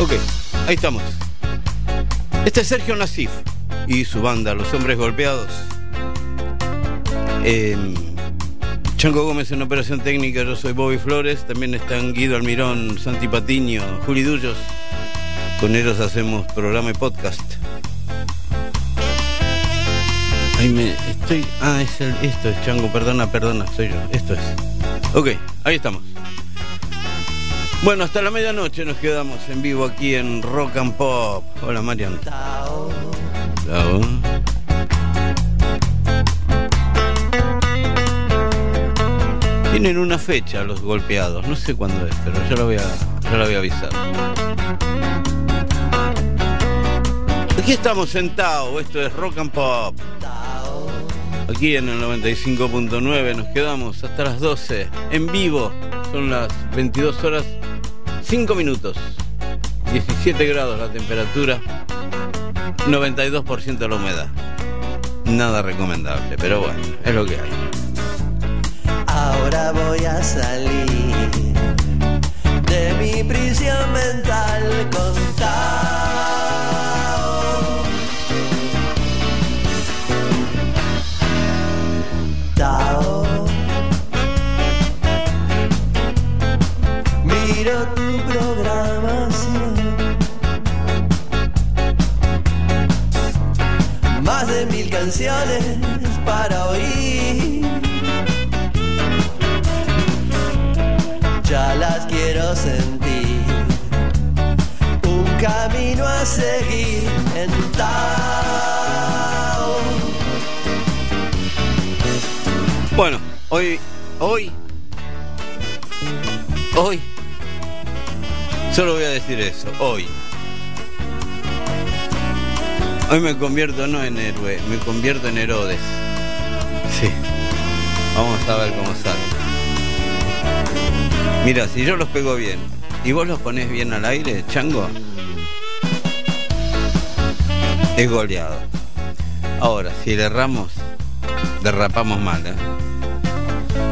Ok, ahí estamos. Este es Sergio Nasif y su banda, Los Hombres Golpeados. Em, Chango Gómez en operación técnica, yo soy Bobby Flores, también están Guido Almirón, Santi Patiño, Juli Dullos. Con ellos hacemos programa y podcast. Ahí me estoy. Ah, es el. Esto es Chango, perdona, perdona, soy yo. Esto es. Ok, ahí estamos. Bueno, hasta la medianoche nos quedamos en vivo aquí en Rock and Pop. Hola, Marian. Chao. Tienen una fecha los golpeados, no sé cuándo es, pero yo la voy a, yo voy avisar. Aquí estamos sentados, esto es Rock and Pop. Aquí en el 95.9 nos quedamos hasta las 12 en vivo. Son las 22 horas 5 minutos. 17 grados la temperatura. 92% la humedad. Nada recomendable, pero bueno, es lo que hay. Ahora voy a salir de mi prisión mental con Miro tu programación. Canciones para oír. Ya las quiero sentir. Un camino a seguir en Tao. Bueno, hoy, hoy, hoy Solo voy a decir eso, hoy. Hoy me convierto no en héroe, me convierto en Herodes. Sí. Vamos a ver cómo sale. Mira, si yo los pego bien y vos los ponés bien al aire, chango, es goleado. Ahora, si le erramos, derrapamos mal. ¿eh?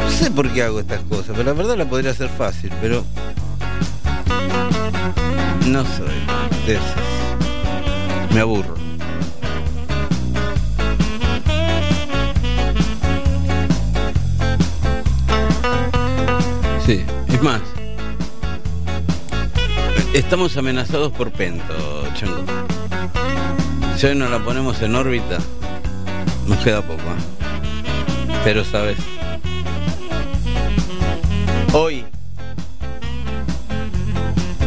No sé por qué hago estas cosas, pero la verdad la podría hacer fácil, pero no soy de esos. Me aburro. Sí, es más. Estamos amenazados por Pento, Chango. Si hoy no la ponemos en órbita, nos queda poco. ¿eh? Pero sabes, hoy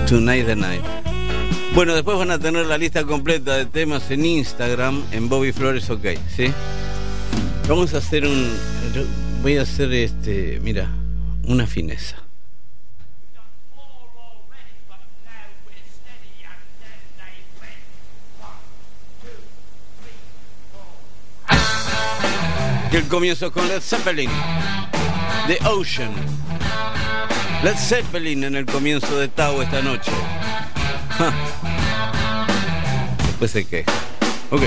Tonight the Night. Bueno, después van a tener la lista completa de temas en Instagram, en Bobby Flores OK, ¿sí? Vamos a hacer un... Voy a hacer este... Mira, una fineza. El comienzo con Led Zeppelin, The Ocean. Led Zeppelin en el comienzo de Tao esta noche. Después se queja. Ok.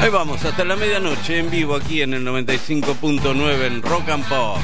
Ahí vamos, hasta la medianoche en vivo aquí en el 95.9 en Rock and Pop.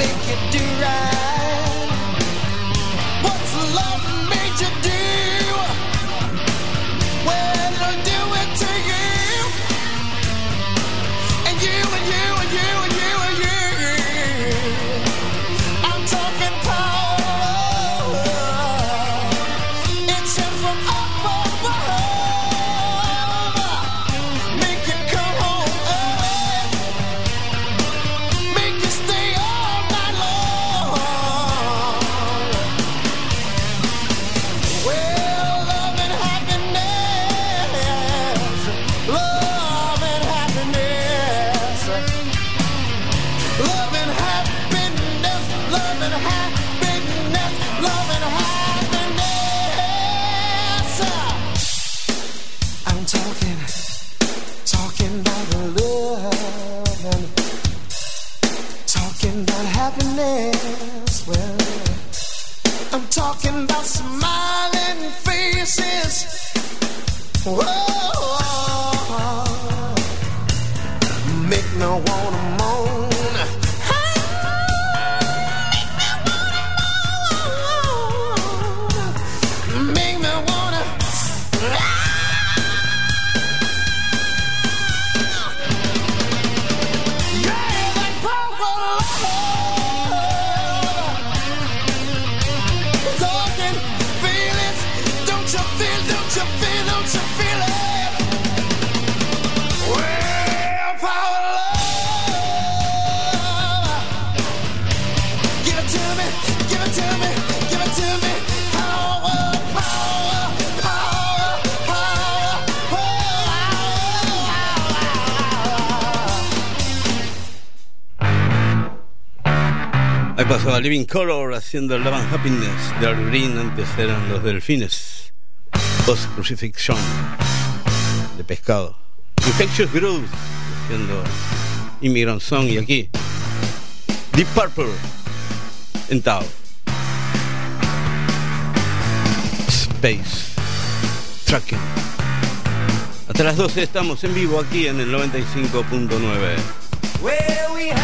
make it do right. What's love mean? Living Color haciendo Love and Happiness de Al Green, antes eran los delfines. Post Crucifixion de pescado. Infectious Groove haciendo Immigrant Song y aquí Deep Purple en Tao. Space Tracking. Hasta las 12 estamos en vivo aquí en el 95.9.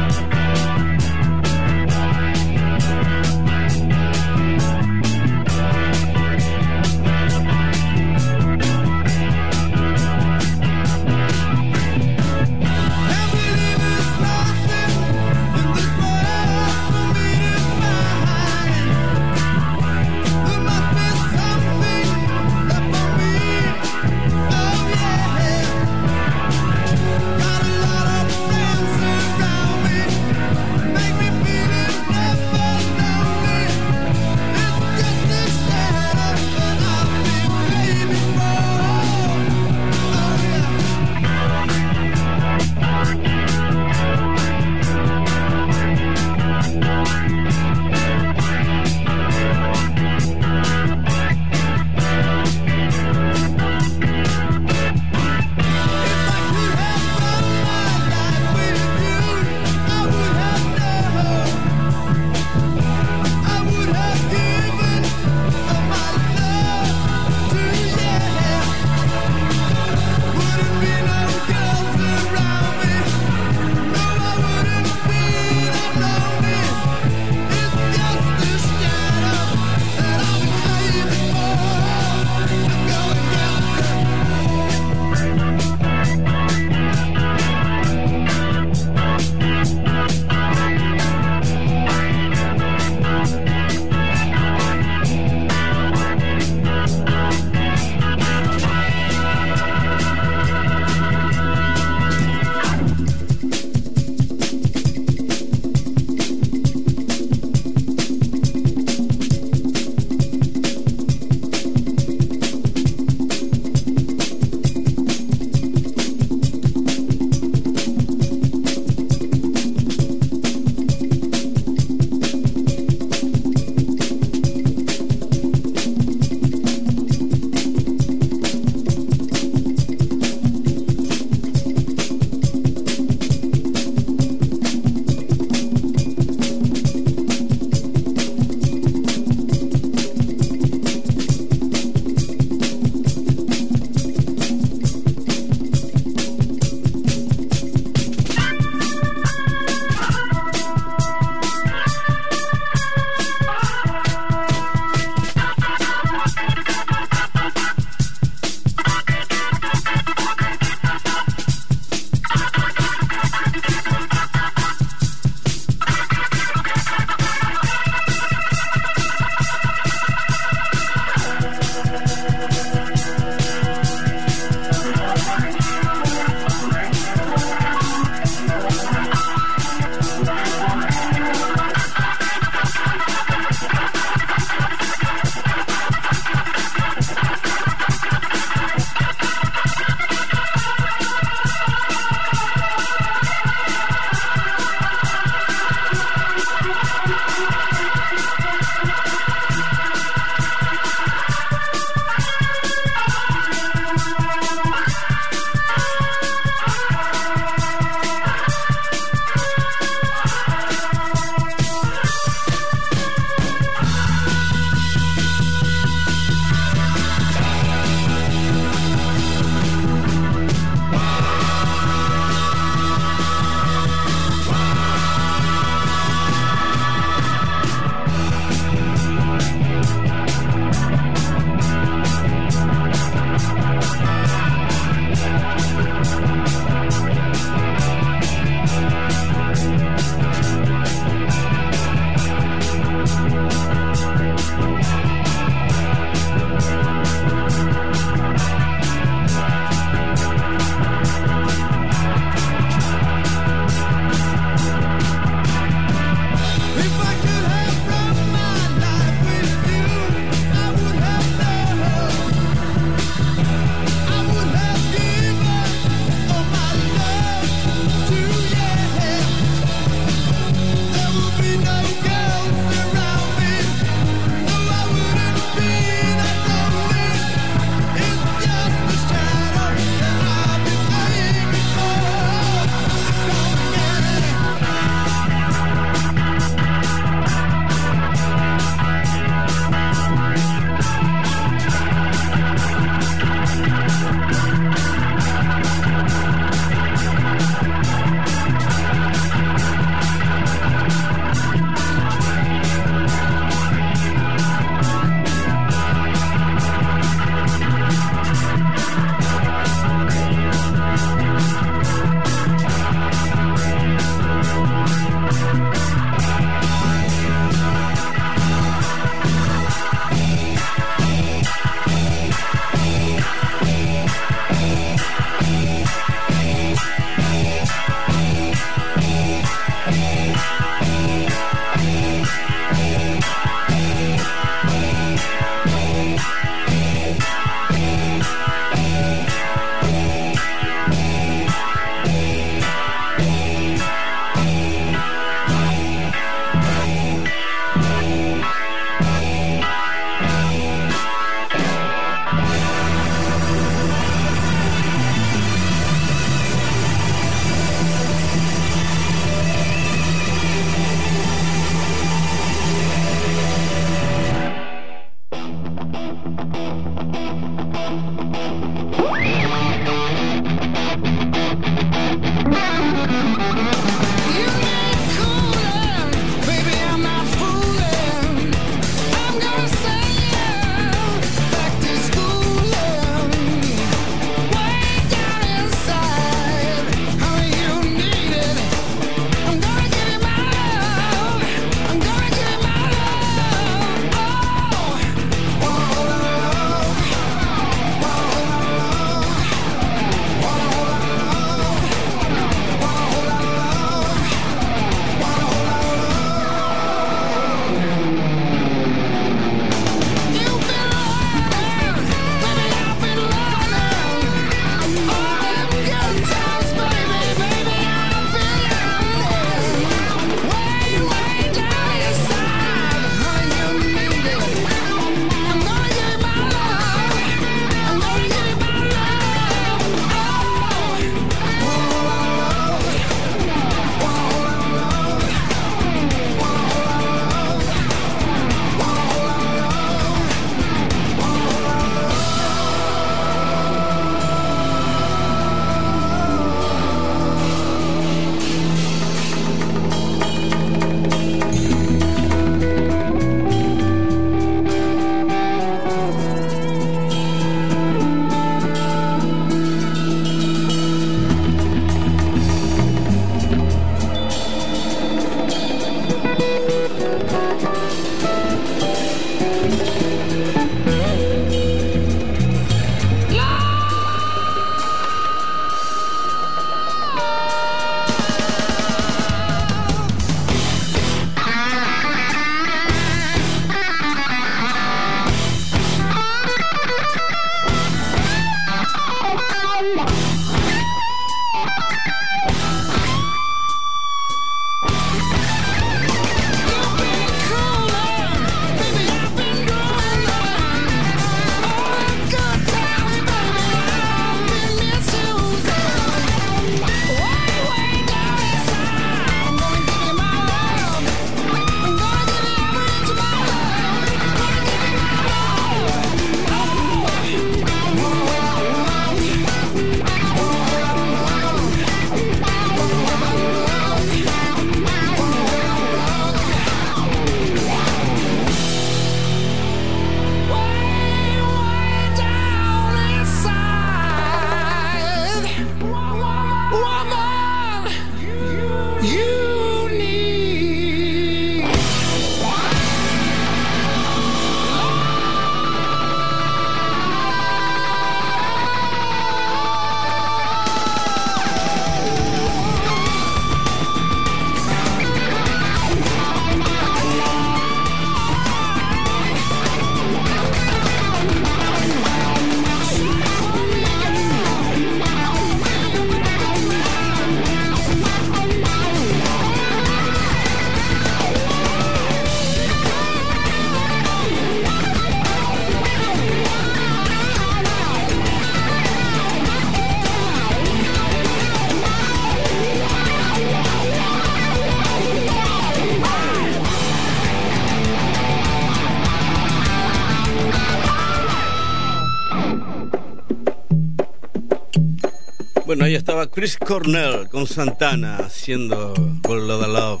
Bueno, ahí estaba Chris Cornell con Santana haciendo World of Love.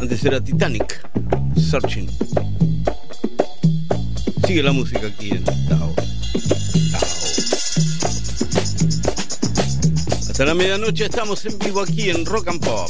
Antes era Titanic, Searching. Sigue la música aquí en Tao. Tao. Hasta la medianoche estamos en vivo aquí en Rock and Pop.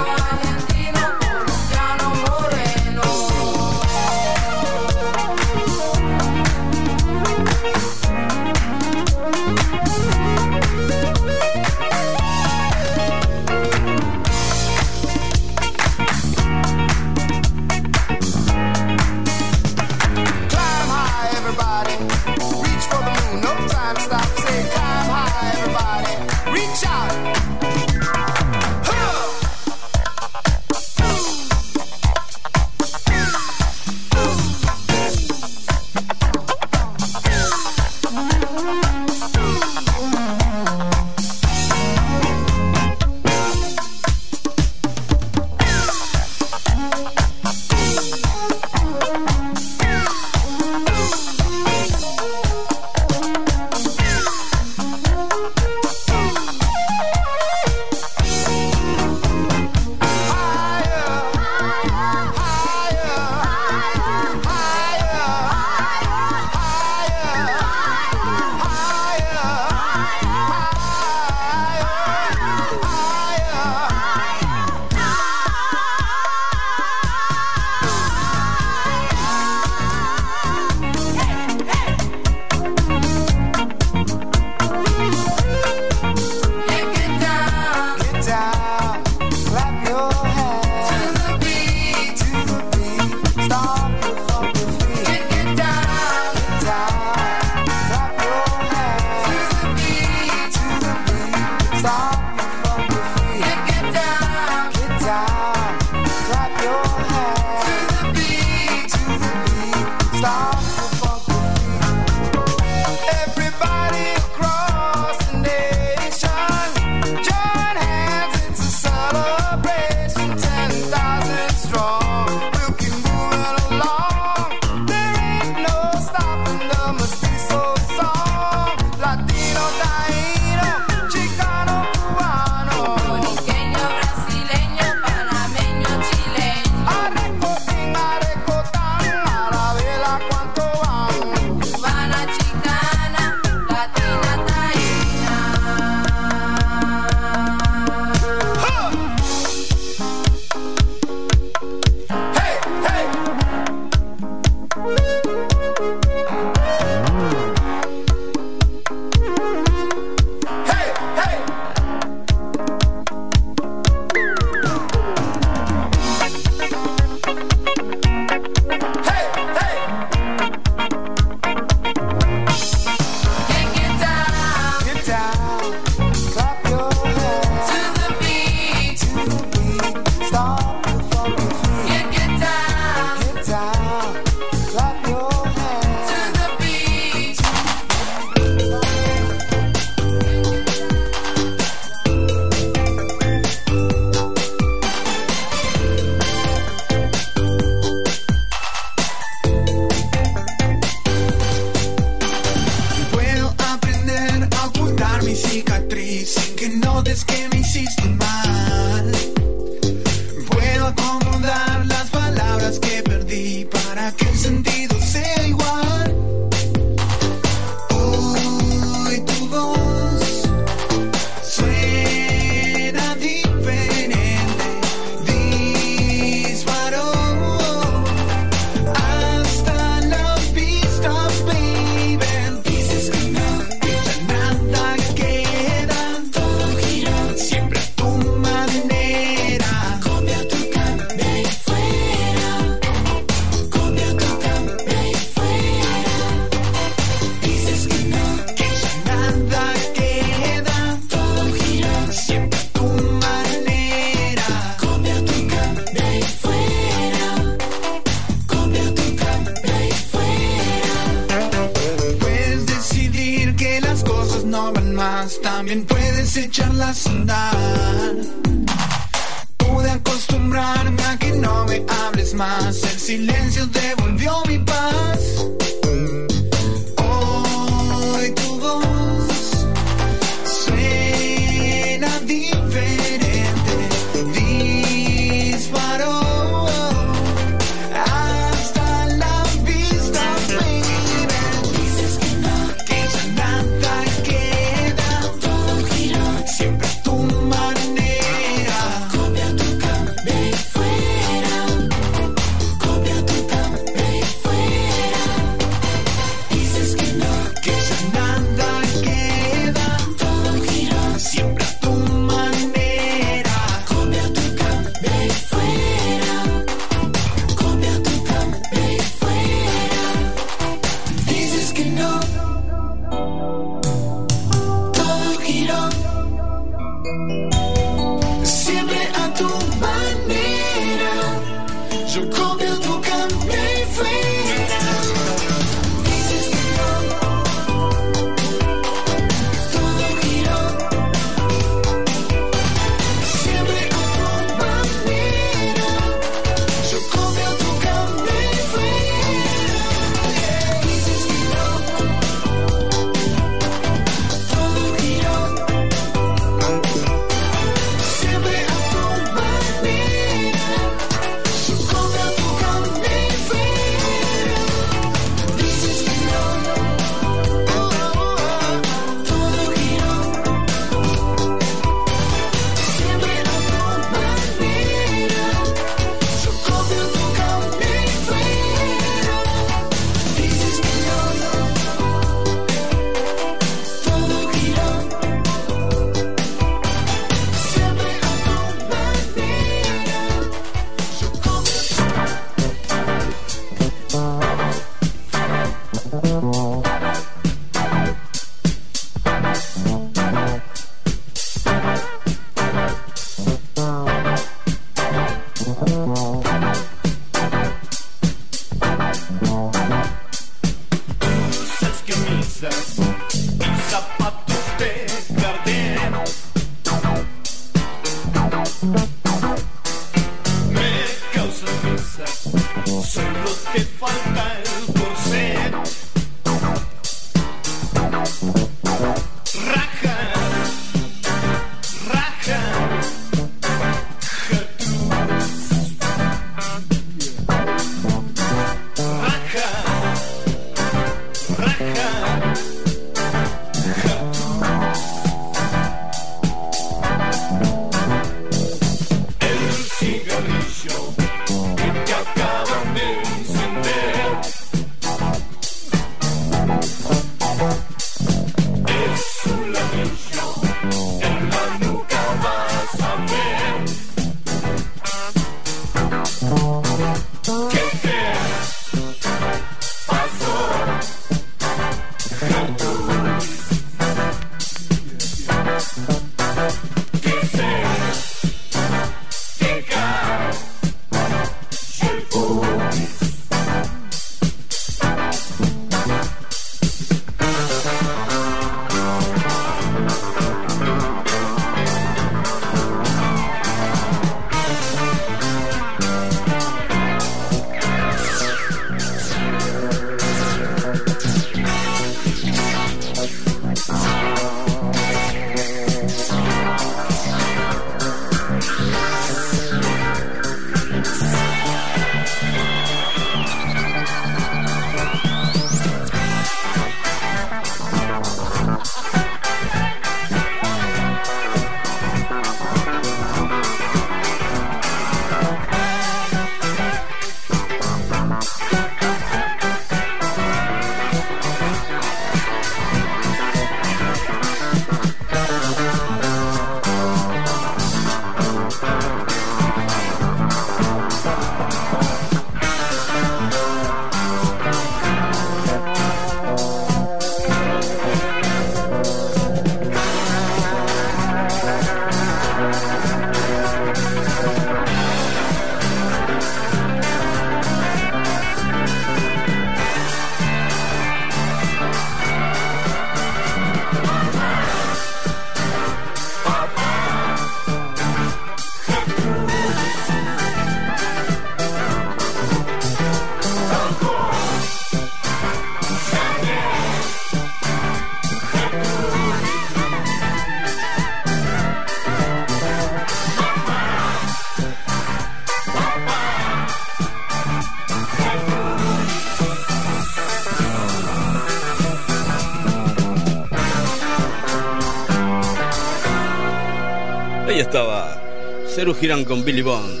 Cerú giran con Billy Bond,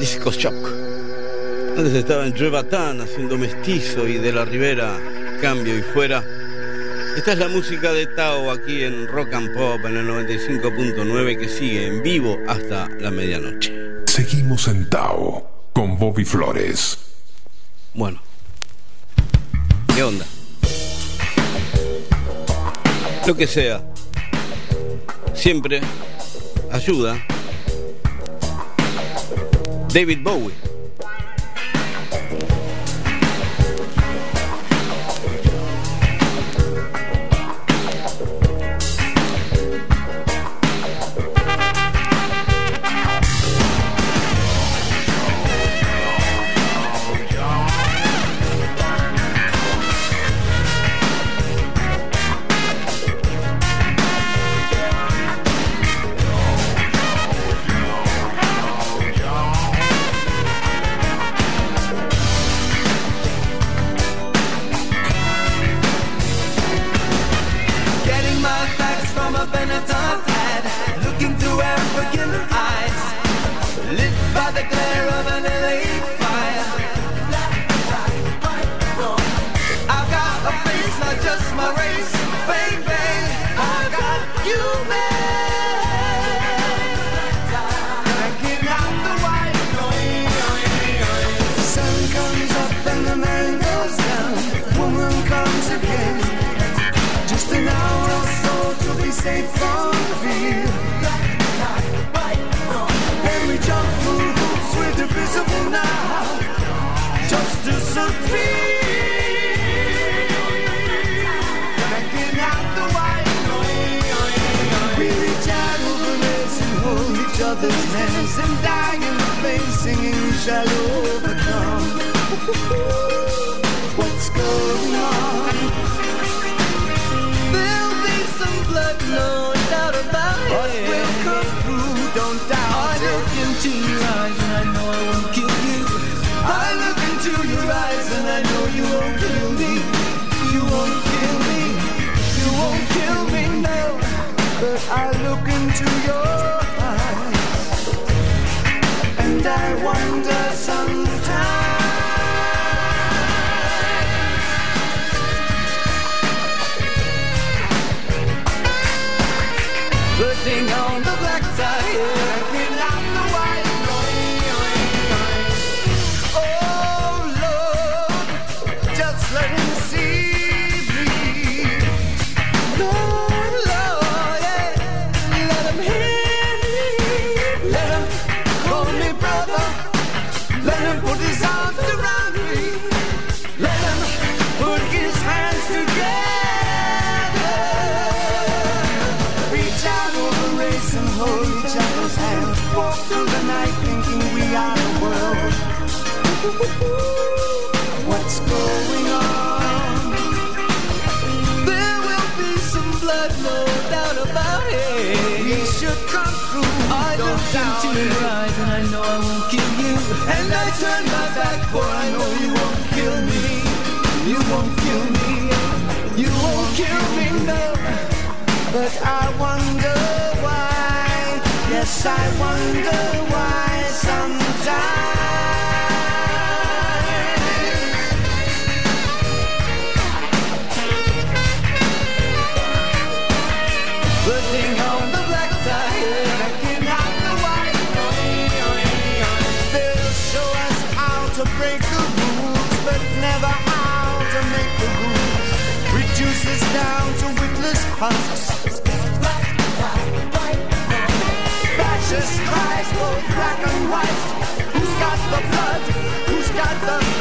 Disco Shock. Antes estaba en Joe haciendo Mestizo y de la Rivera, Cambio y Fuera. Esta es la música de Tao aquí en Rock and Pop en el 95.9 que sigue en vivo hasta la medianoche. Seguimos en Tao con Bobby Flores. Bueno, ¿qué onda? Lo que sea, siempre ayuda David Bowie. killing love, but I wonder why. Yes, I wonder why sometimes. Jesus Christ, both black and white. Who's got the blood? Who's got the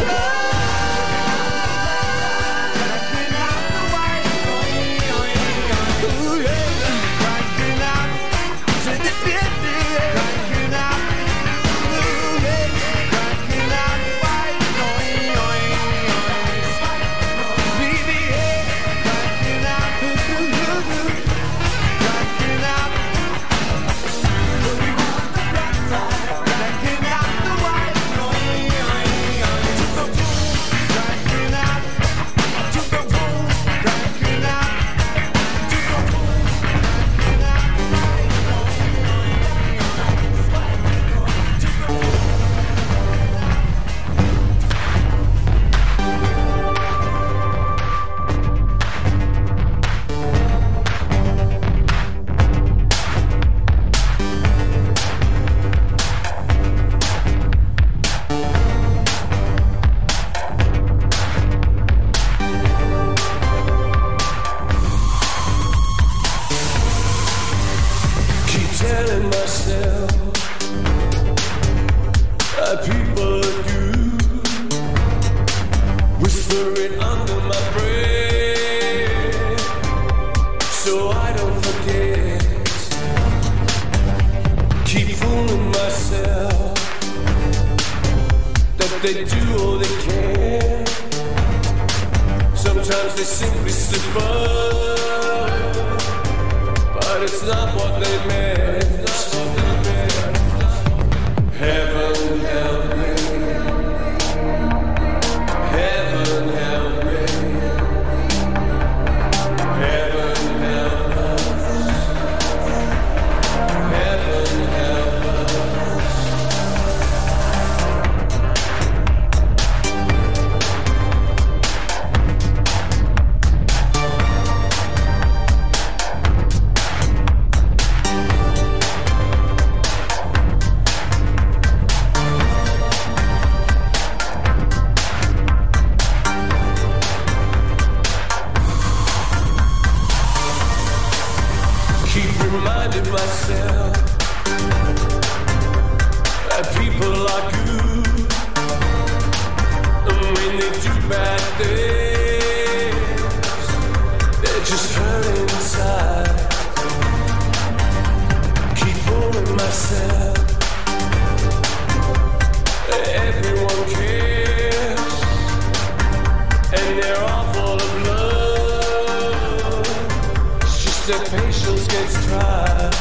their patience gets tried.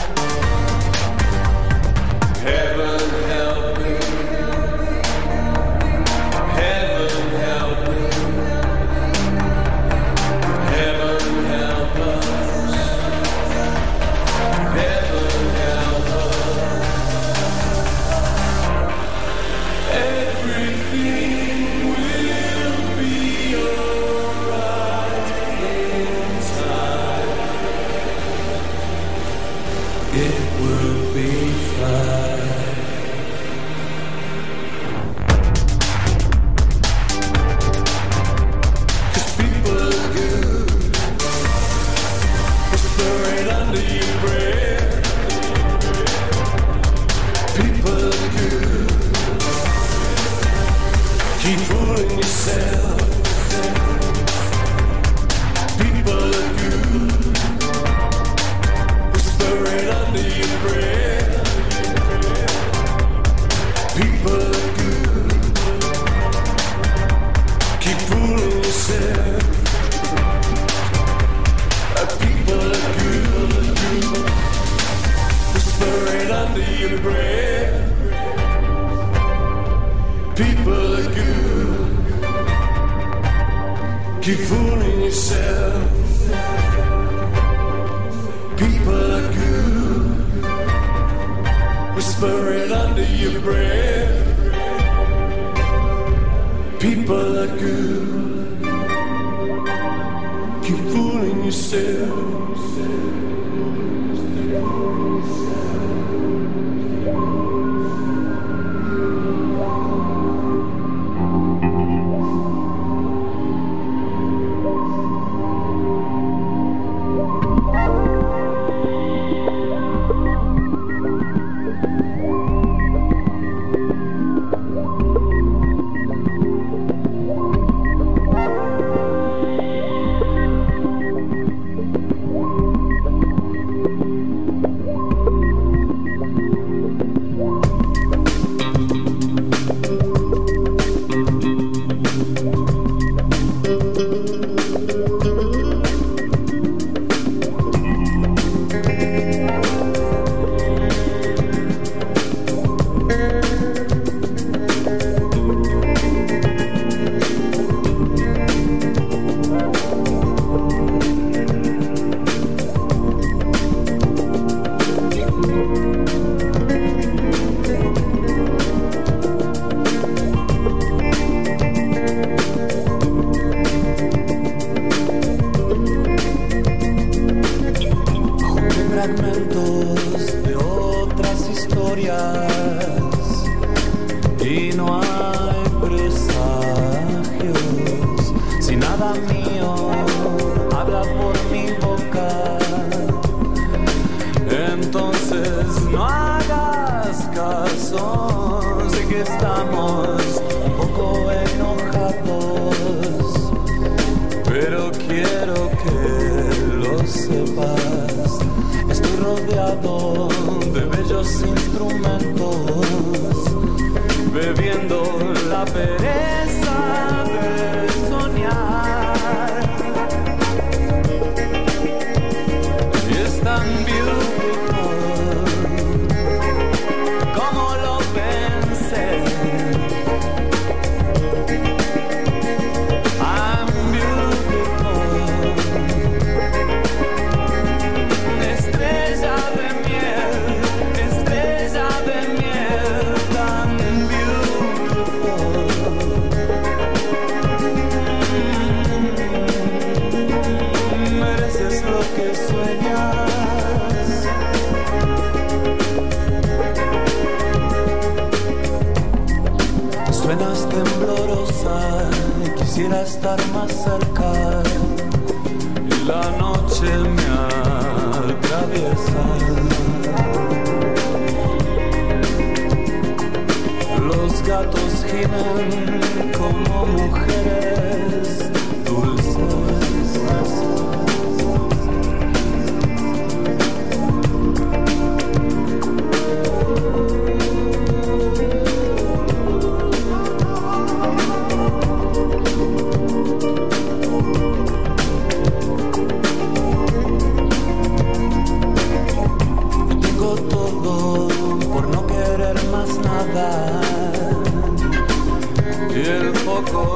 Heaven under your breath. People are good. Keep fooling yourself. estoy rodeado de bellos instrumentos. estar más cerca. Y la noche me atraviesa. Los gatos giran. go.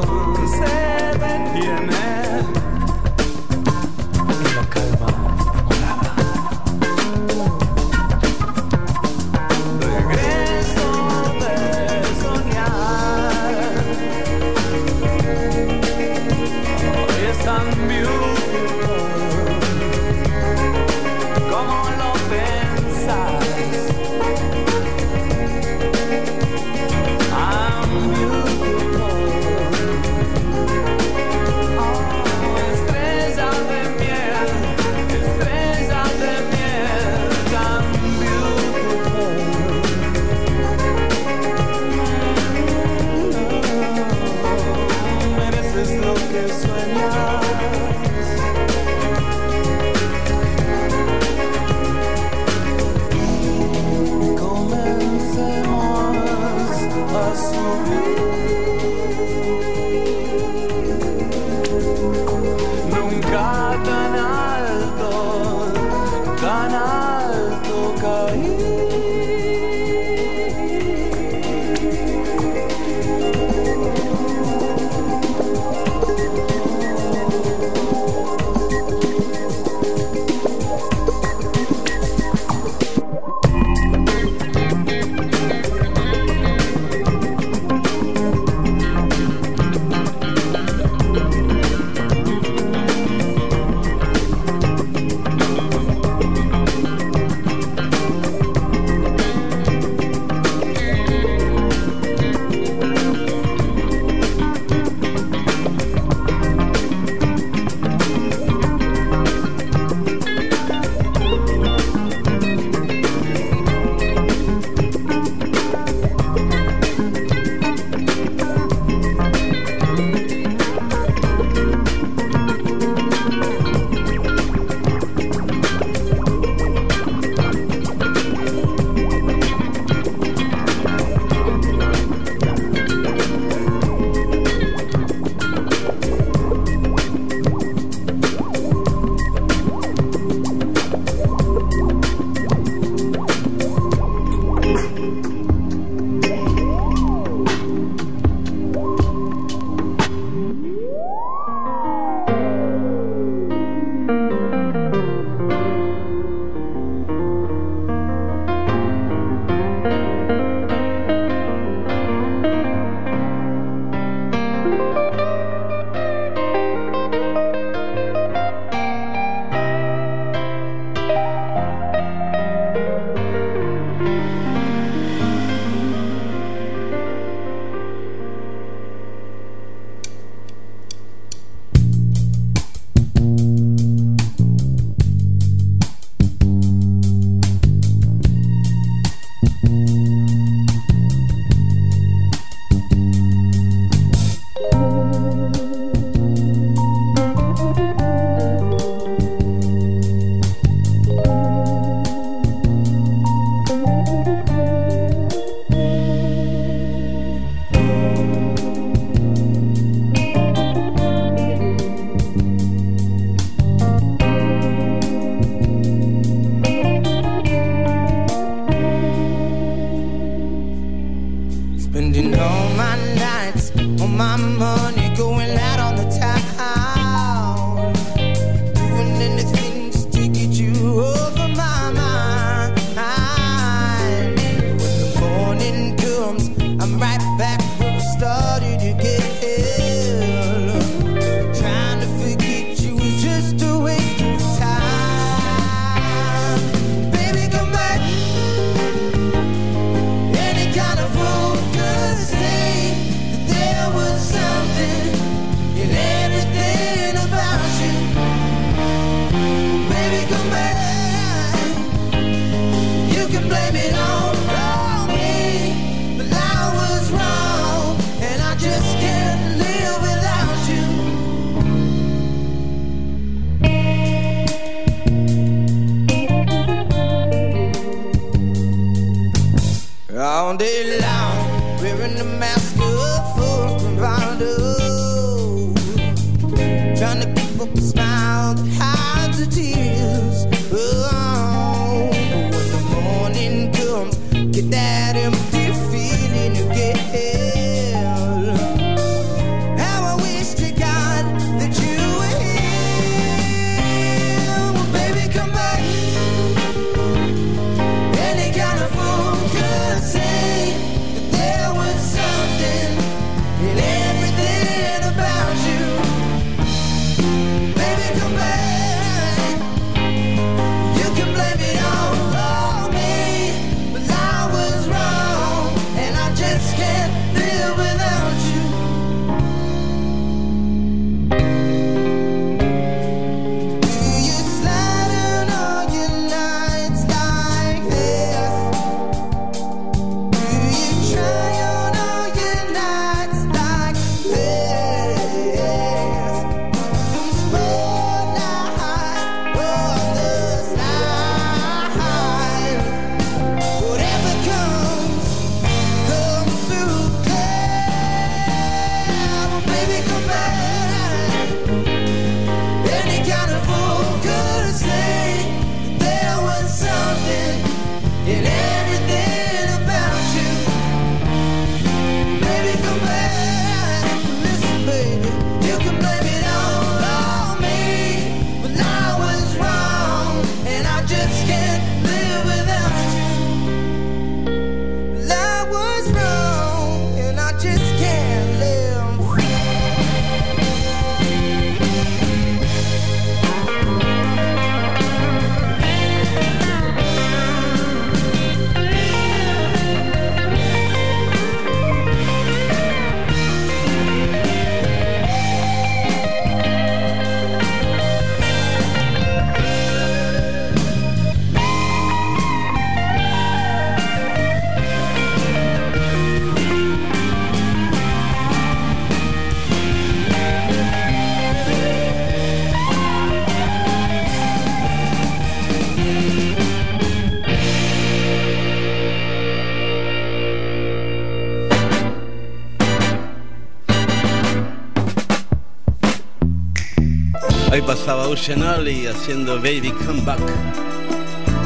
Pasaba Ocean Alley haciendo Baby Come Back.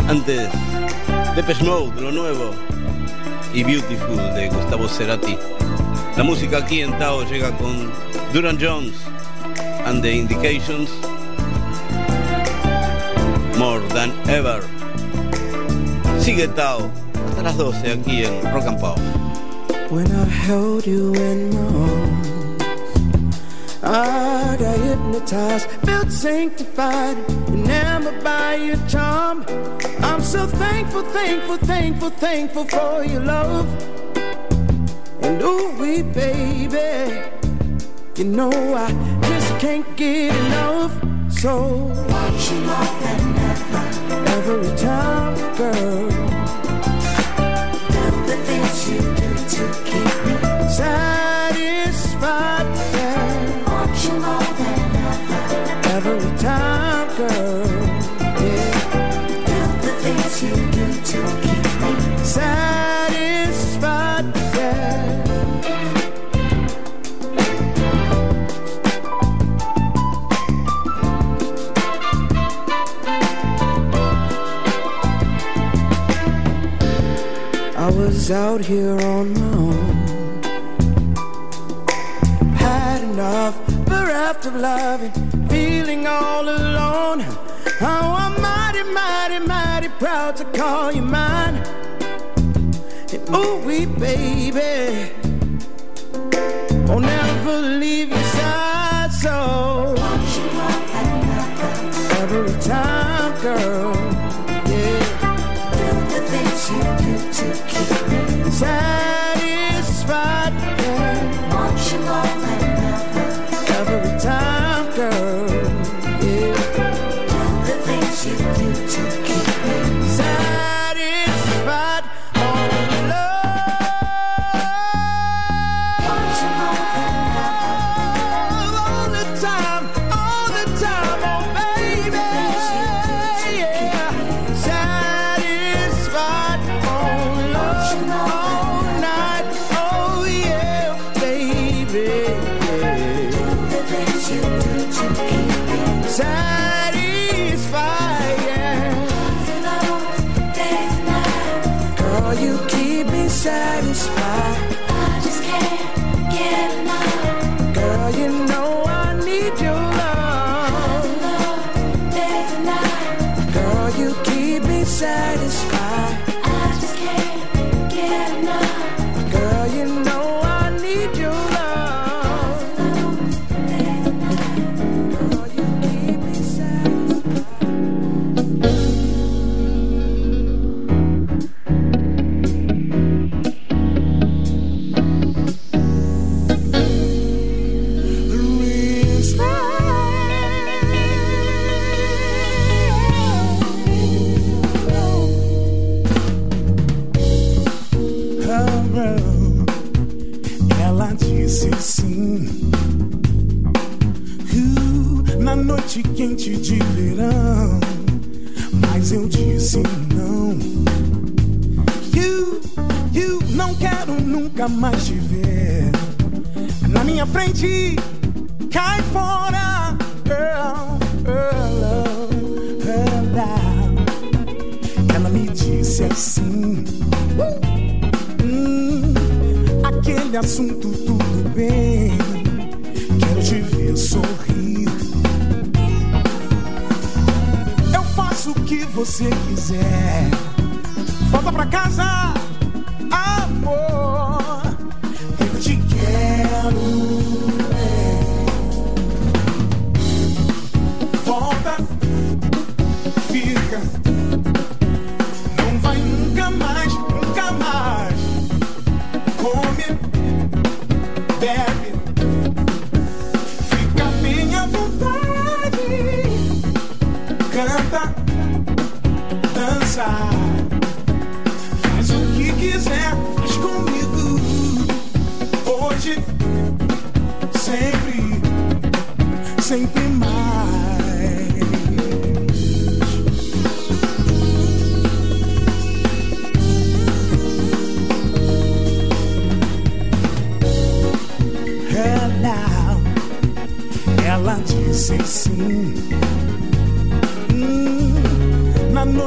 Antes, Depeche Mode, lo nuevo. Y Beautiful de Gustavo Cerati. La música aquí en Tao llega con Duran Jones and the Indications. More than ever. Sigue Tao hasta las 12 aquí en Rock and Pop. When I held you in my arms, I got hypnotized, felt sanctified, enamored by your charm. I'm so thankful, thankful, thankful, thankful for your love. And ooh, we baby, you know I just can't get enough. So want you more than ever, every time, girl. Out here on my own. Had enough, bereft of loving, feeling all alone. Oh, I'm mighty, mighty, mighty proud to call you mine. And ooh, we baby, will never leave your side. So every time, girl, me nunca mais te ver. Na minha frente, cai fora. Ela me disse assim: hum, aquele assunto tudo bem. Quero te ver sorrir. Eu faço o que você quiser. Volta pra casa.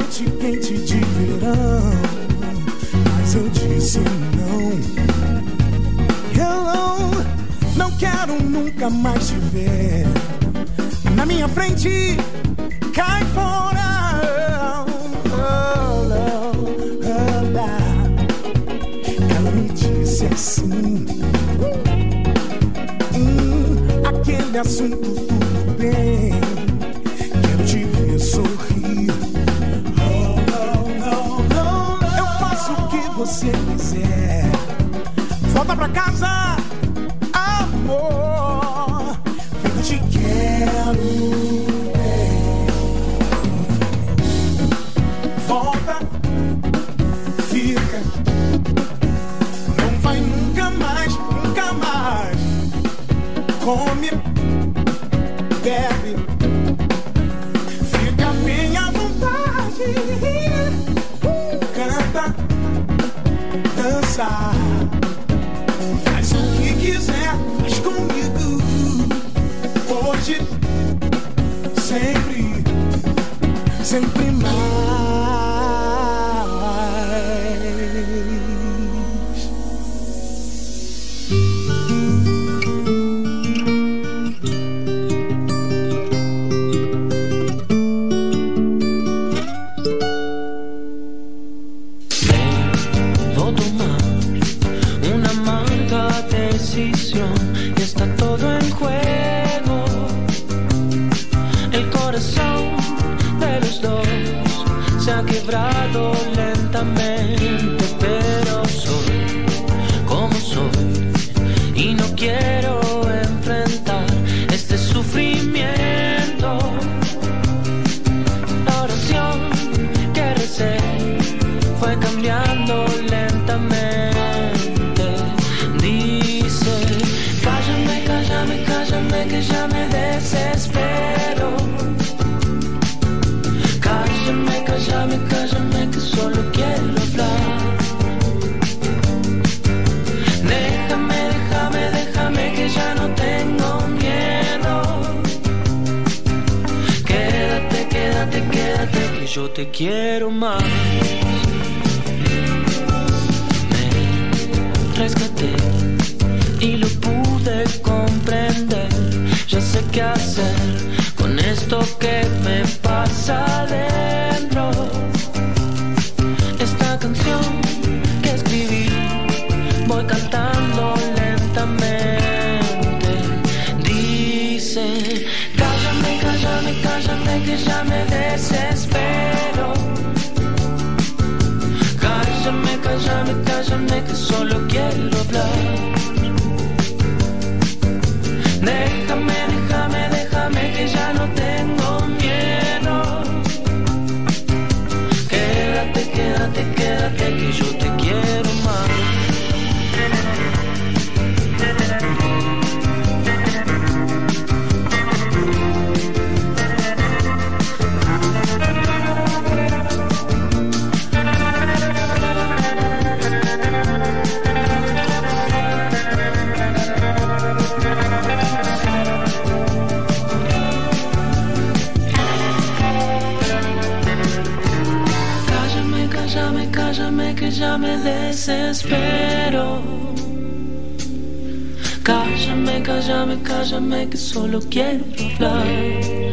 noite quente de verão. Mas eu disse não. Hello, não quero nunca mais te ver. Na minha frente, cai fora. Oh, oh, oh, Ela me disse assim: hum, aquele assunto você quiser. Volta pra casa. cállame que solo quiero hablar.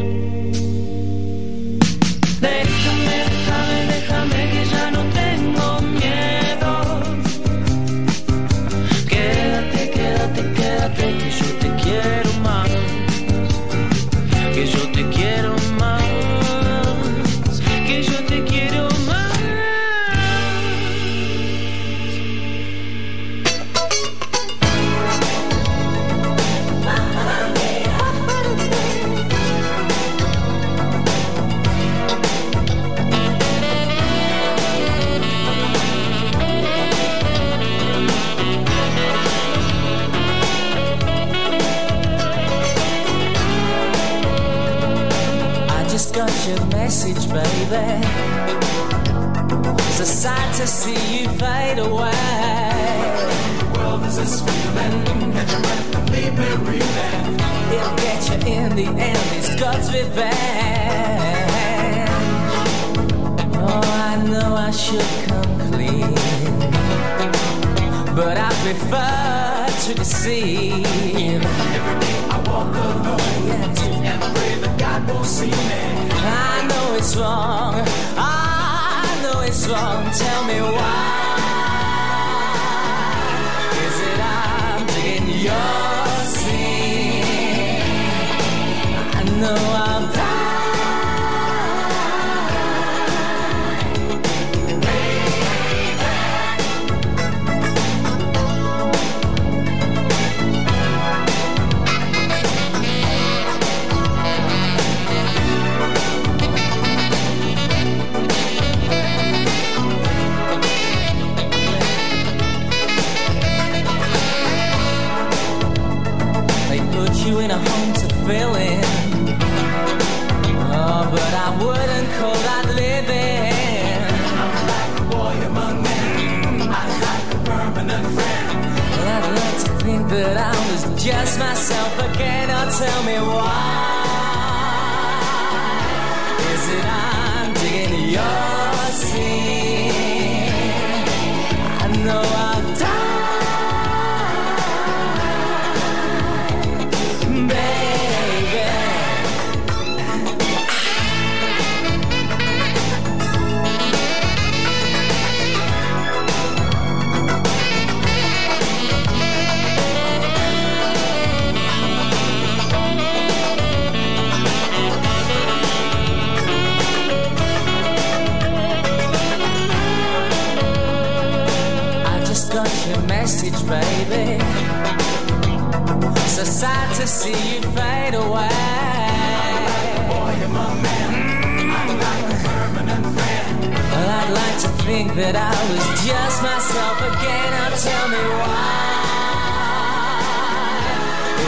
To think that I was just myself again. Now tell me why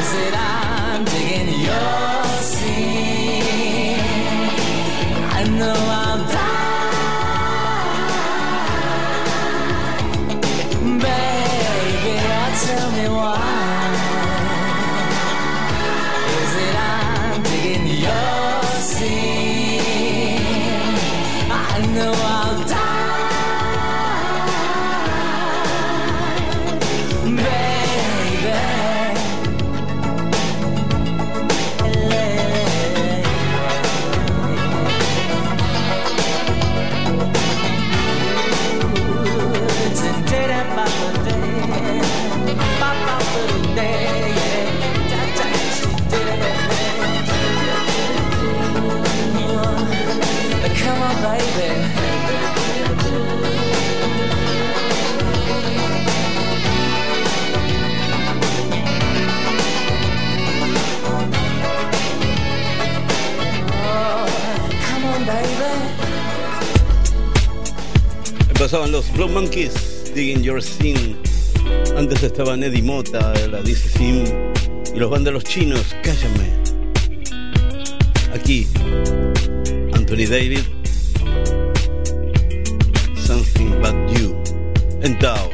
is it I'm digging your scene? I know I pasaban los Blood Monkeys, Digging Your Sin. Antes estaban Eddie Mota, la Dice Sim. Y los vándalos chinos, cállame. Aquí, Anthony David, Something But You, en Tao.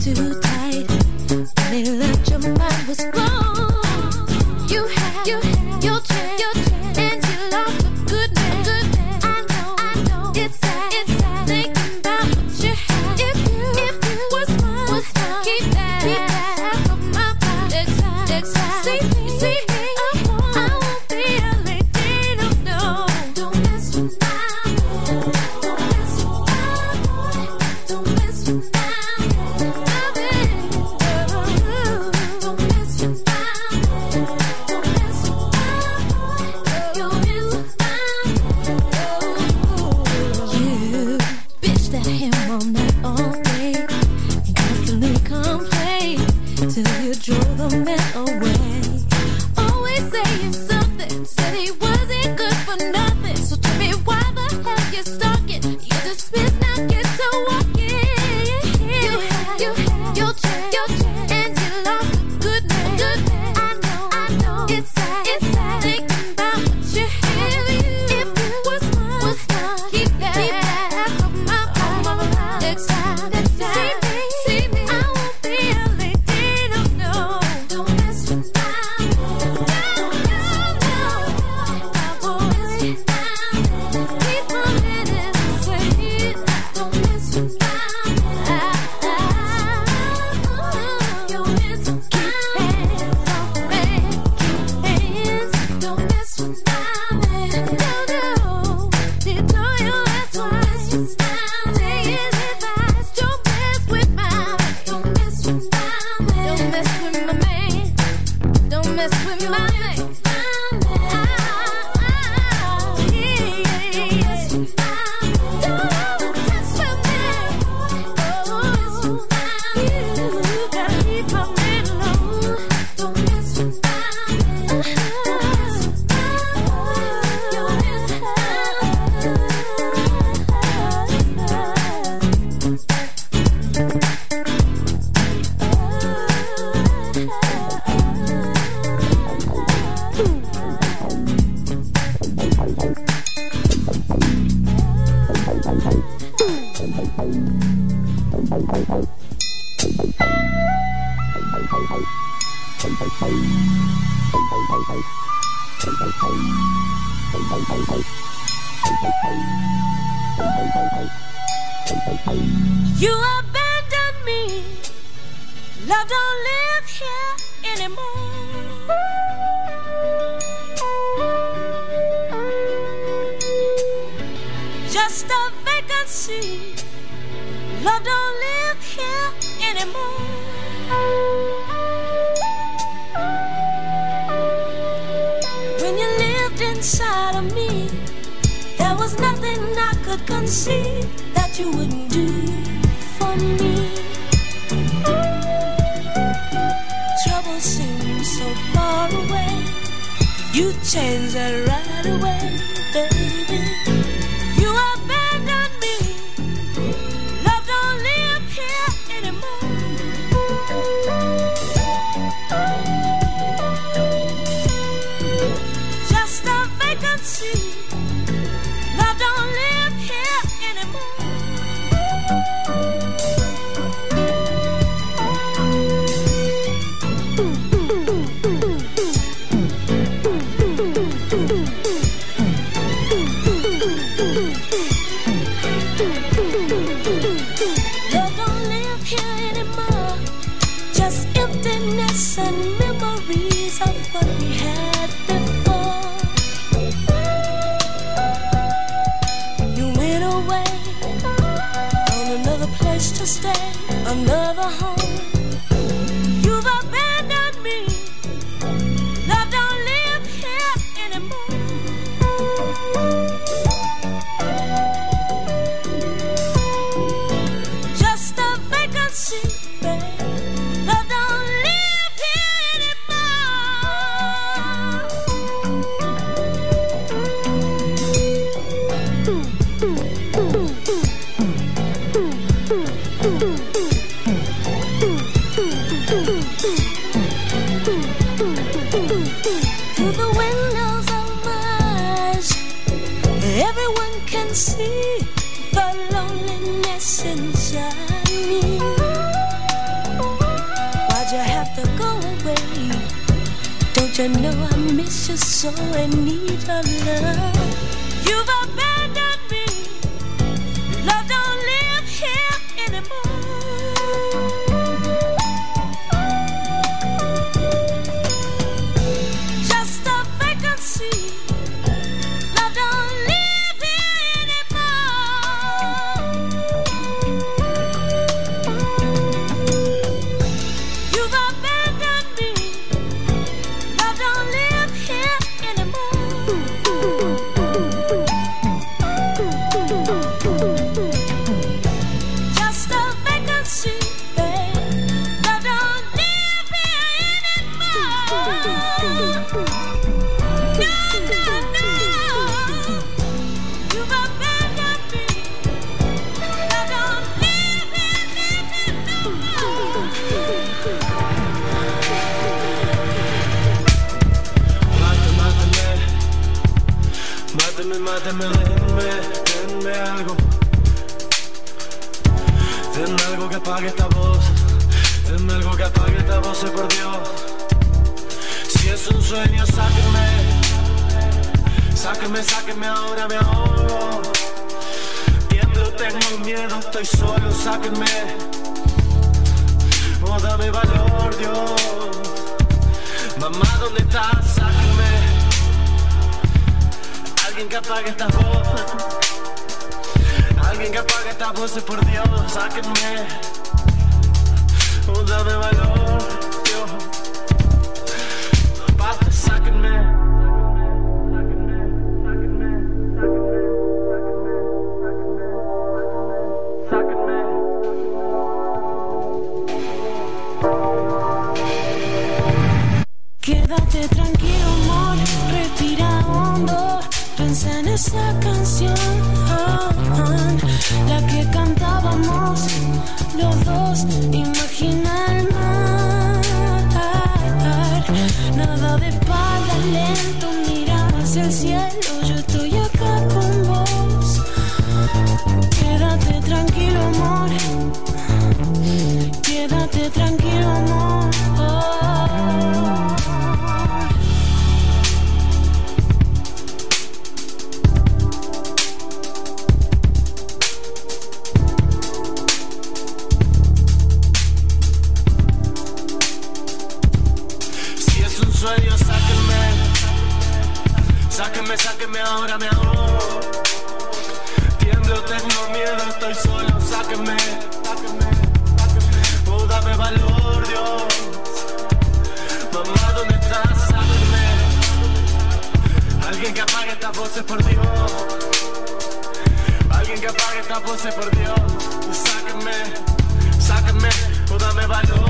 Too tight. Quédate tranquilo, amor, respira hondo. Pensé en esa canción, ah, ah. la que cantábamos los dos. Imagina el mar, nada de espalda lento, mira hacia el cielo. Yo estoy acá con vos. Quédate tranquilo, amor. Quédate tranquilo, amor. por Alguien que apague estas voces por Dios. Sáquenme, sáquenme o dame valor.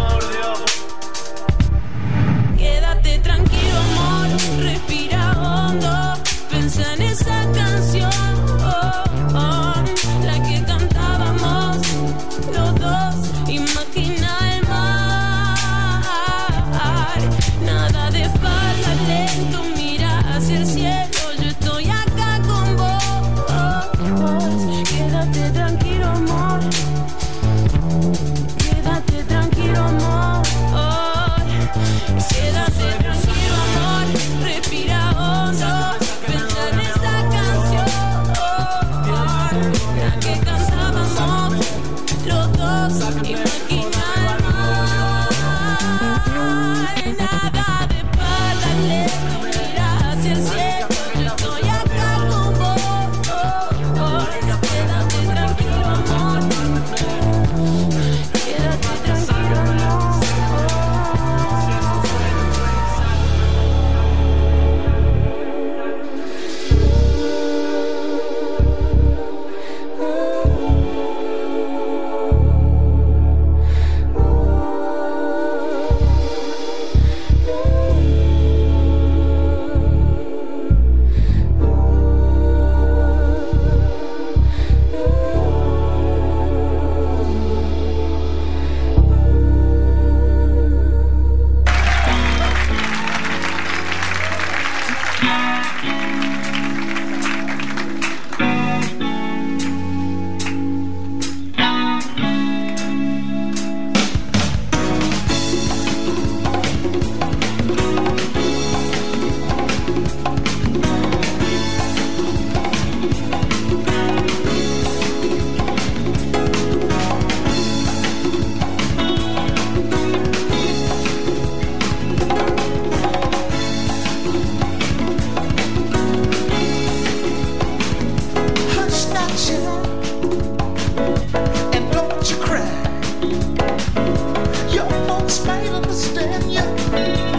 might understand you.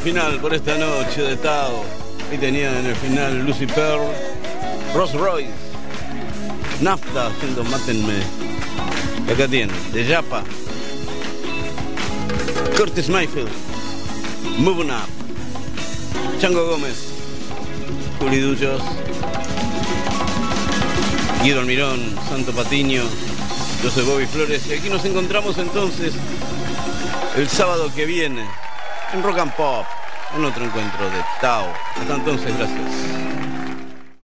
Al final por esta noche de Tao. Y tenían en el final Lucy Pearl, Ross Royce, Nafta haciendo Mátenme. Y acá tienen, de Yapa, Curtis Mayfield, Moving Up, Chango Gómez, Juli Duchos, Guido Almirón, Santo Patiño, yo soy Bobby Flores. Y aquí nos encontramos entonces el sábado que viene en Rock and Pop, en otro encuentro de Tao. Hasta entonces, gracias.